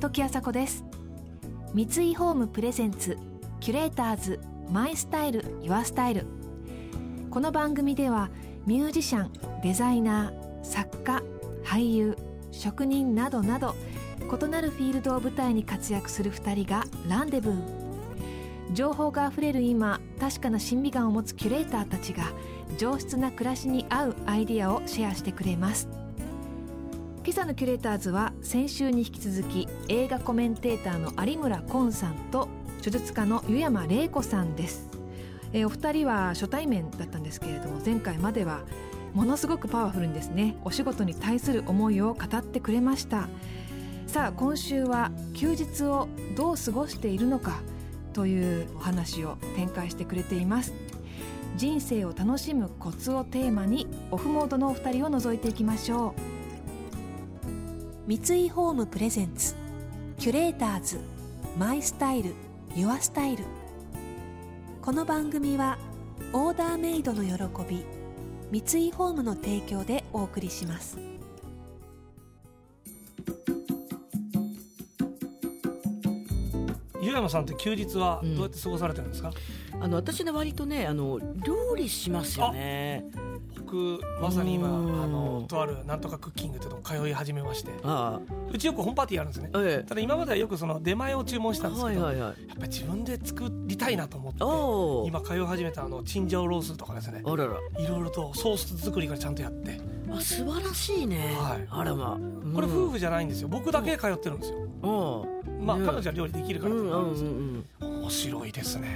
時あさこです。三井ホームプレゼンツキュレーターズマイスタイルユアスタイル。この番組ではミュージシャンデザイナー作家俳優職人などなど異なるフィールドを舞台に活躍する2人がランデブー。情報があふれる今確かな審美眼を持つキュレーターたちが上質な暮らしに合うアイディアをシェアしてくれます。今朝のキュレーターズは先週に引き続き映画コメンテーターの有村昆さんと著述家の湯山玲子さんです、えー、お二人は初対面だったんですけれども前回まではものすごくパワフルにですねお仕事に対する思いを語ってくれました。さあ今週は休日をどう過ごしているのかというお話を展開してくれています。人生を楽しむコツをテーマにオフモードのお二人を覗いていきましょう。三井ホームプレゼンツキュレーターズマイスタイルユアスタイル。この番組はオーダーメイドの喜び三井ホームの提供でお送りします。湯山さんって休日はどうやって過ごされてるんですか、うん、あの私ね割とねあの料理しますよね。僕まさに今あのとあるなんとかクッキングというのを通い始めまして。うちよくホームパーティーやるんですね、ええ、ただ今まではよくその出前を注文したんですけど、はいはいはい、やっぱり自分で作りたいなと思って今通い始めたあのチンジャオロースとかですね。あらら。いろいろとソース作りからちゃんとやって。あ素晴らしいね、はい、あらま。あ、うん、これ夫婦じゃないんですよ。僕だけ通ってるんですよ、うん、まあ、彼女は料理できるからってうんうんうん、面白いですね。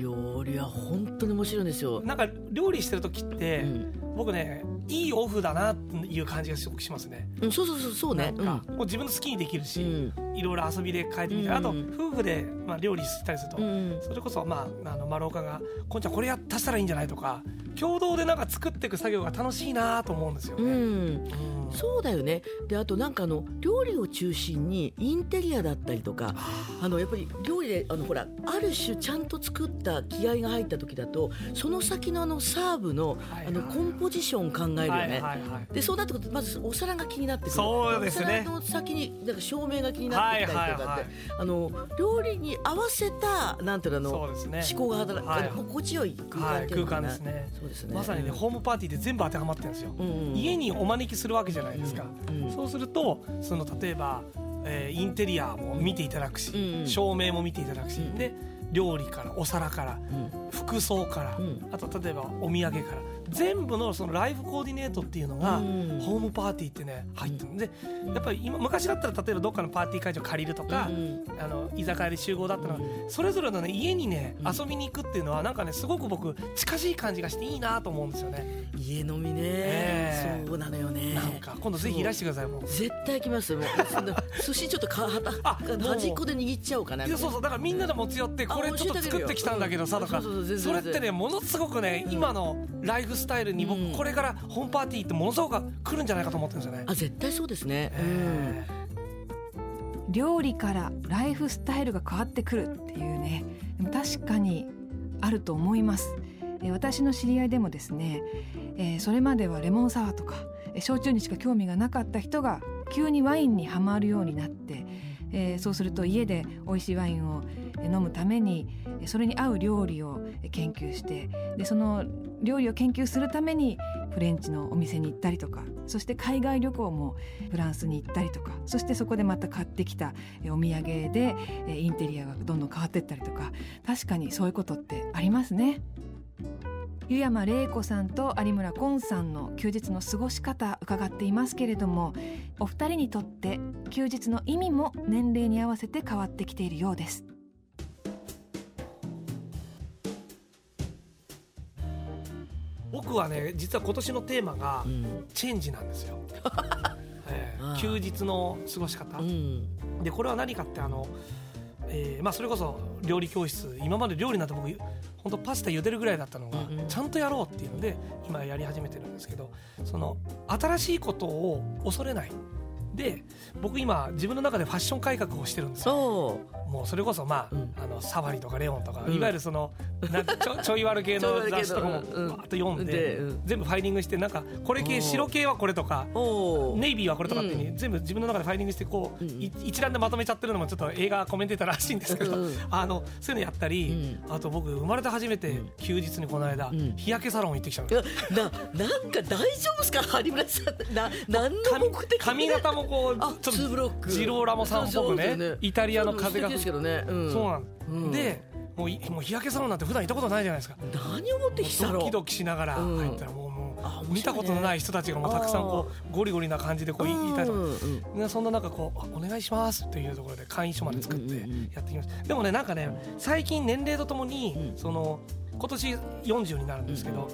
料理は本当に面白いんですよ。なんか料理してる時って、うん。僕ねいいオフだなっていう感じがすごくしますね、うん、そうそうそうそうね、うん、もう自分の好きにできるし、うん、いろいろ遊びで変えてみたり、あと夫婦で、まあ、料理したりすると、それこそ、まあ、あの丸岡が「こんちゃんこれや足したらいいんじゃない?」とか共同でなんか作っていく作業が楽しいなと思うんですよね。うん。そうだよね。であとなんかあの料理を中心にインテリアだったりとかあのやっぱり料理であのほらある種ちゃんと作った気合が入った時だとその先のあのサーブのあのコンポジション考えるよね。でそうなってくるとまずお皿が気になってくる。そうですね。お皿の先になんか照明が気になってきたりとかって、あの料理に合わせたなんていうの思考が働く、はい、心地よい空間,、空間ですね。そうですね。まさにね、ホームパーティーで全部当てはまってるんですよ、家にお招きするわけじゃないですか、そうするとその例えば、えー、インテリアも見ていただくし、照明も見ていただくし、で料理からお皿から、服装から、あと例えばお土産から全部のそのライフコーディネートっていうのがホームパーティーってね入ってる。ん。でやっぱり今昔だったら例えばどっかのパーティー会場借りるとかあの居酒屋で集合だったらそれぞれのね家にね遊びに行くっていうのはなんかねすごく僕近しい感じがしていいなと思うんですよね。家飲みね、え。ー、そうなのよね。なんか今度ぜひいらしてくださいもう。絶対来ますもう 寿司ちょっとかはた端っこで握っちゃおうかないやそうそうだからみんなで持ち寄ってこれちょっと作ってきたんだけどさとかそれってねものすごくね今のライフスタイルに僕これからホームパーティーってものすごく来るんじゃないかと思ってるんですよね。あ絶対そうですね、えー、料理からライフスタイルが変わってくるっていうね。でも確かにあると思います。私の知り合いでもですね、えー、それまではレモンサワーとか焼酎にしか興味がなかった人が急にワインにはまるようになって、えー、そうすると家で美味しいワインを飲むためにそれに合う料理を研究してでその料理を研究するためにフレンチのお店に行ったりとかそして海外旅行もフランスに行ったりとかそしてそこでまた買ってきたお土産でインテリアがどんどん変わっていったりとか確かにそういうことってありますね。湯山玲子さんと有村昆さんの休日の過ごし方伺っていますけれどもお二人にとって休日の意味も年齢に合わせて変わってきているようです。僕はね実は今年のテーマがチェンジなんですよ、えー、休日の過ごし方、うん、でこれは何かってあの、えーまあ、それこそ料理教室今まで料理なんて僕本当パスタ茹でるぐらいだったのが、ちゃんとやろうっていうので今やり始めてるんですけどその新しいことを恐れない。で僕今自分の中でファッション改革をしてるんですよ。もうそれこそまあうん、あのサファリとかレオンとか、うん、いわゆるそのなんかちょちょい悪系の雑誌とかもあと読んで、全部ファイリングしてなんかこれ系白系はこれとかネイビーはこれとかっていう全部自分の中でファイリングしてこう、一覧でまとめちゃってるのもちょっと映画コメンテーターらしいんですけど、あのそういうのやったり、あと僕生まれて初めて休日にこの間、日焼けサロン行ってきたの。ななんか大丈夫ですか？有村さん。な何の目的髪型もこうちょっとジローラモさんっぽくねイタリアの風がそうなん。でもうもう日焼けサロンなんて普段行ったことないじゃないですか。何をもってドキドキしながら入ったらもう見たことのない人たちがもうたくさんこうゴリゴリな感じでこう言いたいとか、そんな中こう「お願いします」っていうところで会員証まで作ってやってきました。でもねなんかね最近年齢とともにその今年40になるんですけど、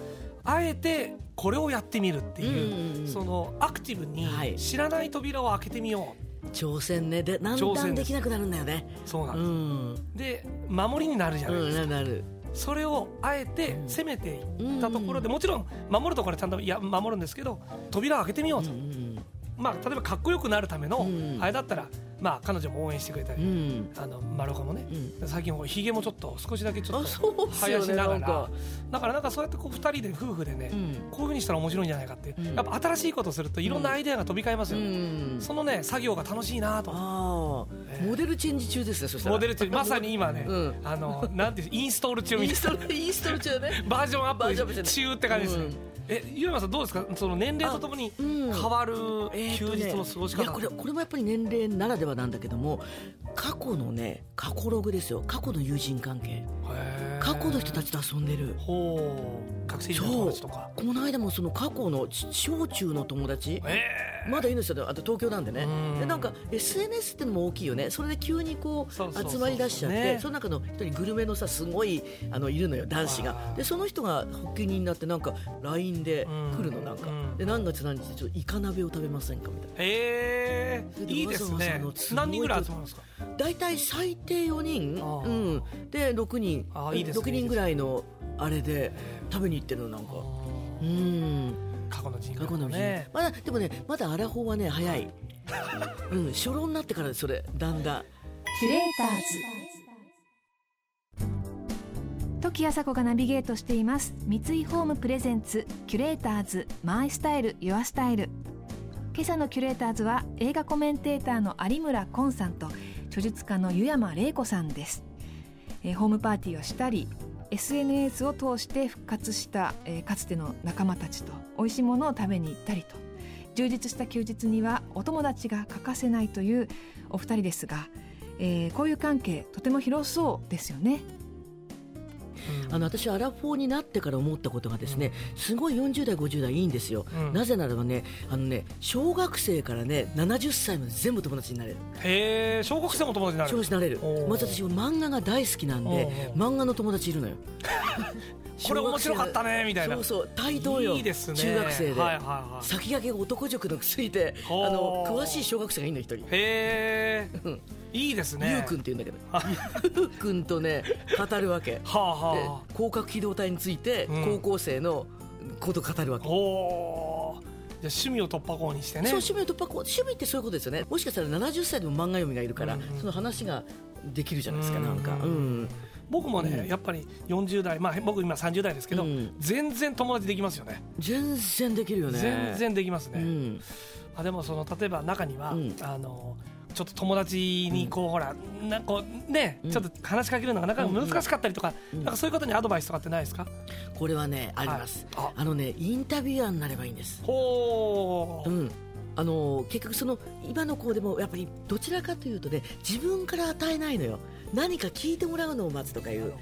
あえてこれをやってみるっていう、そのアクティブに知らない扉を開けてみよう、挑戦ね。で何段できなくなるんだよね。そうなんです、で守りになるじゃないですか、なるそれをあえて攻めていったところでもちろん守るところはちゃんといや守るんですけど扉を開けてみようと、まあ例えばかっこよくなるためのあれだったらまあ、彼女も応援してくれたり、うん、あのマルコもね、うん、最近ひげもちょっと少しだけちょっと生やしながら、ね、だからなんかそうやってこう2人で夫婦でね、うん、こういうふうにしたら面白いんじゃないかって、やっぱ新しいことをするといろんなアイデアが飛び交いますよ、そのね作業が楽しいなと、えー、モデルチェンジ中ですねそしたら。モデルチェンジ。まさに今ね、あのなんてインストール中みたいな。インストール中ね。バージョンアップ中って感じです、えゆうまさんどうですか？その年齢とともに変わる休日の過ごし方、えーね、これこれもやっぱり年齢ならではなんだけども過去のね過去ログですよ。過去の友人関係過去の人たちと遊んでる。ほう。学生時代の友達とか。この間もその過去の小中の友達、まだいいんですよあと東京なんでね。でなんか SNS ってのも大きいよね。それで急にこう集まりだしちゃって、ね、その中の一人グルメのさすごいあのいるのよ男子が。でその人が発起人になってなんか LINE で来るのなんか。で何月何日ちょっとイカ鍋を食べませんかみたいな。へえいいですね。何人ぐらい集まるんですか？大体最低4人、うん、で6人。あいいです、ね、6人ぐらいのあれで食べに行ってるのなんか。うん。過去の人過去の人まだでもねまだアラフォーはね早い。うん初老になってからそれ。だんだん。キュレーターズ。時あさこがナビゲートしています。三井ホームプレゼンツキュレーターズ。マイスタイルユアスタイル。今朝のキュレーターズは映画コメンテーターの有村昆さんと著述家の湯山玲子さんです、えー、ホームパーティーをしたり SNS を通して復活した、えー、かつての仲間たちと美味しいものを食べに行ったりと充実した休日にはお友達が欠かせないというお二人ですが、えー、こういう関係とても広そうですよね。あの私アラフォーになってから思ったことがですね、すごい40代50代いいんですよ、なぜならばねあのね小学生からね70歳まで全部友達になれる。へえ小学生も友達になれるになれる。まず私漫画が大好きなんで漫画の友達いるのよ。これ面白かったねみたいな。そうそう対等よ。いいです、ね、中学生で、はいはいはい、先駆け男塾のついてあの詳しい小学生がいるの一人。へえいいですね。ゆうくんって言うんだけど、ゆうくんとね語るわけ。はあはあ、広角機動隊について高校生のこと語るわけ。うん、おじゃ趣味を突破口にしてね。そう趣味を突破口趣味ってそういうことですよね。もしかしたら70歳でも漫画読みがいるから、うんうん、その話ができるじゃないですか、なんか。うん。僕もね、うん、やっぱり40代、まあ、僕今30代ですけど、うん、全然友達できますよね。全然できるよね。全然できますね、うん、あでもその例えば中には、あのちょっと友達にこう、ほらなこうね、ちょっと話しかけるのがなかなか難しかったりとか,、なんかそういう方にアドバイスとかってないですか？これはねあ。ります、はい、あのねインタビュアーになればいいんです。ほう、うん、あの結局その今の子でもやっぱりどちらかというとね自分から与えないのよ。何か聞いてもらうのを待つとかいう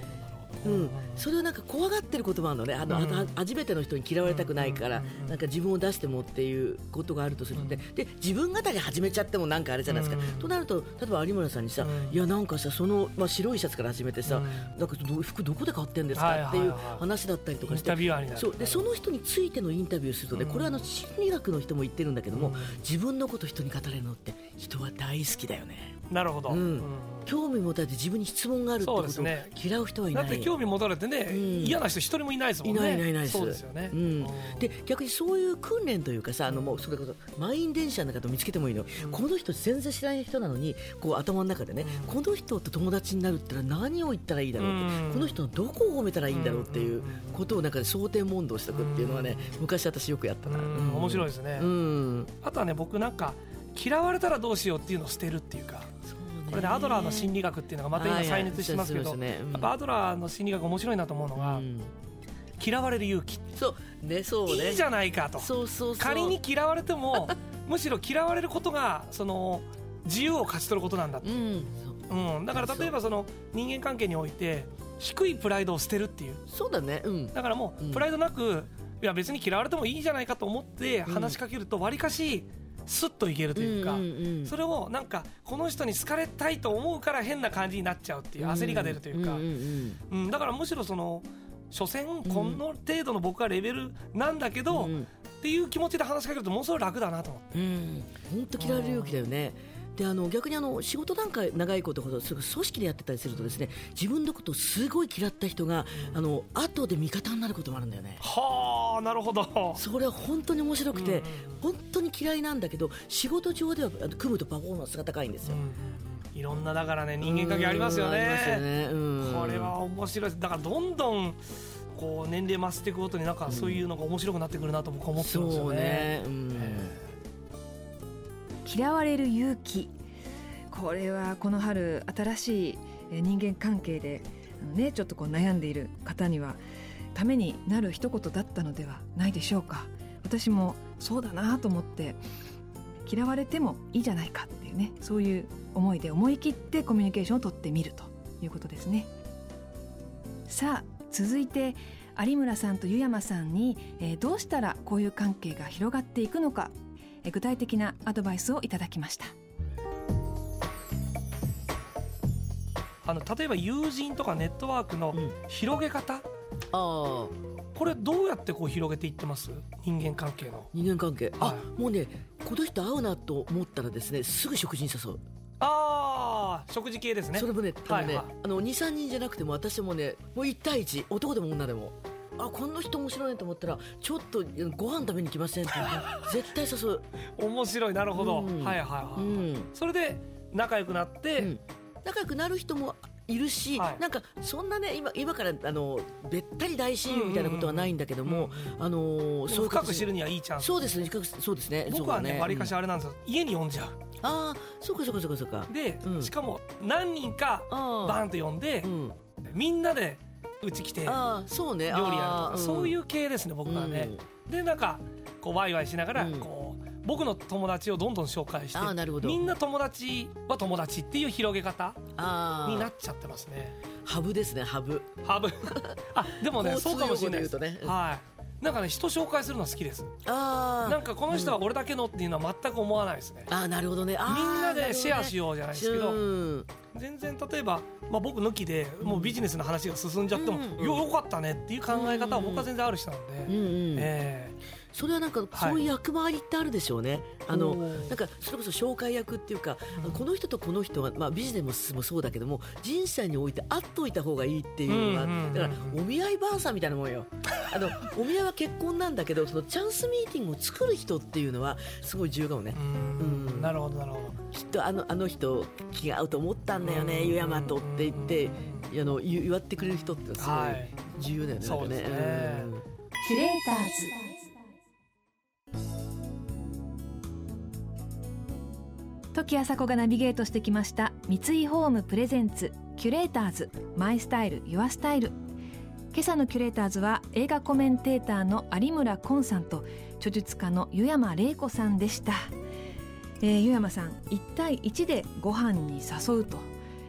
うん、それをなんか怖がってることもあるのね。あの、うん、初めての人に嫌われたくないから、うん、なんか自分を出してもっていうことがあるとするので。で自分語り始めちゃってもなんかあれじゃないですか、となると例えば有村さんにさ、いやなんかさその、まあ、白いシャツから始めてさ、なんか服どこで買ってんですかっていう話だったりとかして。そう。でその人についてのインタビューするとね、これはあの心理学の人も言ってるんだけども、自分のこと人に語れるのって人は大好きだよね。なるほど、うん。興味持たれて自分に質問があるってことを嫌う人はいない、だって興味持たれてね、うん、嫌な人一人もいないですもんね。いないいないいないそうですよね、うん、で逆にそういう訓練というかさあのもうそれこそ満員電車の中で見つけてもいいの、うん、この人全然知らない人なのにこう頭の中でね、この人と友達になるって何を言ったらいいだろうって、この人のどこを褒めたらいいんだろうっていうことを中で想定問答しておくっていうのはね昔私よくやったな、面白いですね、あとはね僕なんか嫌われたらどうしようっていうのを捨てるっていうかこれでアドラーの心理学っていうのがまた今再熱してますけど、やっぱアドラーの心理学面白いなと思うのが、嫌われる勇気。そうねそうね。いいじゃないかと。仮に嫌われても むしろ嫌われることがその自由を勝ち取ることなんだって、うん、だから例えばその人間関係において低いプライドを捨てるっていう。そうだね、うん、だからもうプライドなく、いや別に嫌われてもいいじゃないかと思って話しかけるとわりかしスッといけるというか、それをなんかこの人に好かれたいと思うから変な感じになっちゃうっていう焦りが出るというか、うん、うん、だからむしろその所詮この程度の僕はレベルなんだけど、うん、っていう気持ちで話しかけるとものすごい楽だなと思って。本当嫌われる勇気だよね、であの逆にあの仕事なんか長いことほど組織でやってたりするとですね自分のことをすごい嫌った人が、あの後で味方になることもあるんだよね。はあなるほど。それは本当に面白くて、本当に嫌いなんだけど仕事上では組むとパフォーマンスが高いんですよ。いろんなだからね人間関係ありますよね。ね。これは面白い。だからどんどんこう年齢増していくごとになんかそういうのが面白くなってくるなと僕は思ってますよね。ね。うん。嫌われる勇気。これはこの春新しい人間関係でねちょっとこう悩んでいる方にはためになる一言だったのではないでしょうか。私もそうだなと思って嫌われてもいいじゃないかっていうねそういう思いで思い切ってコミュニケーションをとってみるということですね。さあ続いて有村さんと湯山さんに、えー、どうしたらこういう関係が広がっていくのか、えー、具体的なアドバイスをいただきました。あの例えば友人とかネットワークの広げ方、うん、あこれどうやってこう広げていってます？人間関係の。人間関係、はい、あもうねこの人会うなと思ったらですねすぐ食事に誘う。ああ食事系ですね。それもねあのね、はいはい、あの23人じゃなくても私もねもう1対1男でも女でも。あこの人面白いなと思ったらちょっとご飯食べに来ませんって 絶対誘う。面白いなるほど、うん、はいはいはい、うん、それで仲良くなって、うん。仲良くなる人もいるし、はい、なんかそんなね今今からあのべったり大親友みたいなことはないんだけども、あのそう深く知るにはいいチャンス。そうですねそうですね僕はねわり、かしあれなんですよ、家に呼んじゃう。ああそうかそうかそうかそうか。で、しかも何人かバンと呼んで、みんなでうち来てそうね。料理やるとか、そういう系ですね僕はね、でなんかこうワイワイしながらこう、僕の友達をどんどん紹介してみんな友達は友達っていう広げ方になっちゃってますね。ハブですねハブ。ハブ。あでもねそうかもしれないです、ね、はい。なんかね人紹介するの好きです。あなんかこの人は俺だけのっていうのは全く思わないですね、ああなるほどね。みんなでシェアしようじゃないですけど、ね、全然例えば、まあ、僕抜きでもうビジネスの話が進んじゃっても、うん、よよかったねっていう考え方は僕は全然ある人なんで、うんうん、えーそれはなんかそういう役回りってあるでしょうね、はい、あのなんかそれこそ紹介役っていうか、うん、この人とこの人は、まあ、ビジネスもそうだけども人生において会っといた方がいいっていうのが、うんうん、だからお見合いばあさんみたいなもんよ。あのお見合いは結婚なんだけどそのチャンスミーティングを作る人っていうのはすごい重要かもね。うん。なるほどなるほど。きっとあのあの人気が合うと思ったんだよね湯山とって言ってあの言ってくれる人ってすごい重要だよね。はい、そうですね、キュレーターズ。時あさこがナビゲートしてきました三井ホームプレゼンツキュレーターズ。マイスタイルユアスタイル。今朝のキュレーターズは映画コメンテーターの有村昆さんと著述家の湯山玲子さんでした、えー、湯山さん1対1でご飯に誘うと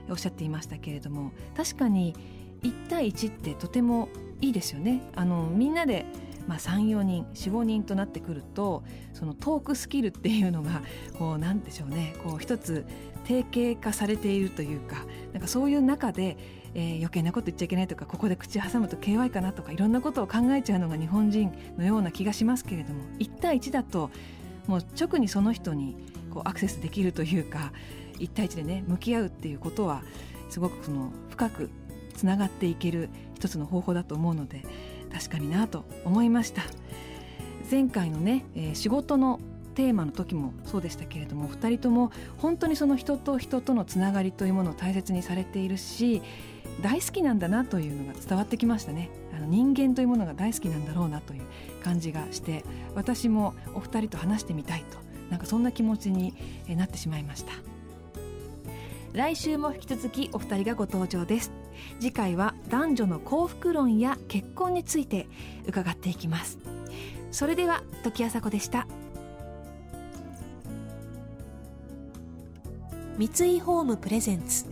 おっしゃっていましたけれども確かに1対1ってとてもいいですよね。あのみんなでまあ、34人45人となってくるとそのトークスキルっていうのがこうなんでしょうね。こう一つ定型化されているというかなんかそういう中で、えー、余計なこと言っちゃいけないとかここで口挟むと KY かなとかいろんなことを考えちゃうのが日本人のような気がしますけれども1対1だともう直にその人にこうアクセスできるというか、1対1でね向き合うっていうことはすごくその深くつながっていける一つの方法だと思うので確かになと思いました。前回のね、えー、仕事のテーマの時もそうでしたけれども2人とも本当にその人と人とのつながりというものを大切にされているし大好きなんだなというのが伝わってきましたね。あの人間というものが大好きなんだろうなという感じがして私もお二人と話してみたいとなんかそんな気持ちになってしまいました。来週も引き続きお二人がご登場です。次回は男女の幸福論や結婚について伺っていきます。それでは時あさこでした。三井ホームプレゼンツ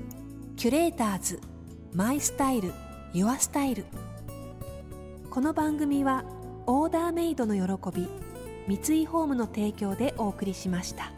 キュレーターズマイスタイルユアスタイル。この番組はオーダーメイドの喜び三井ホームの提供でお送りしました。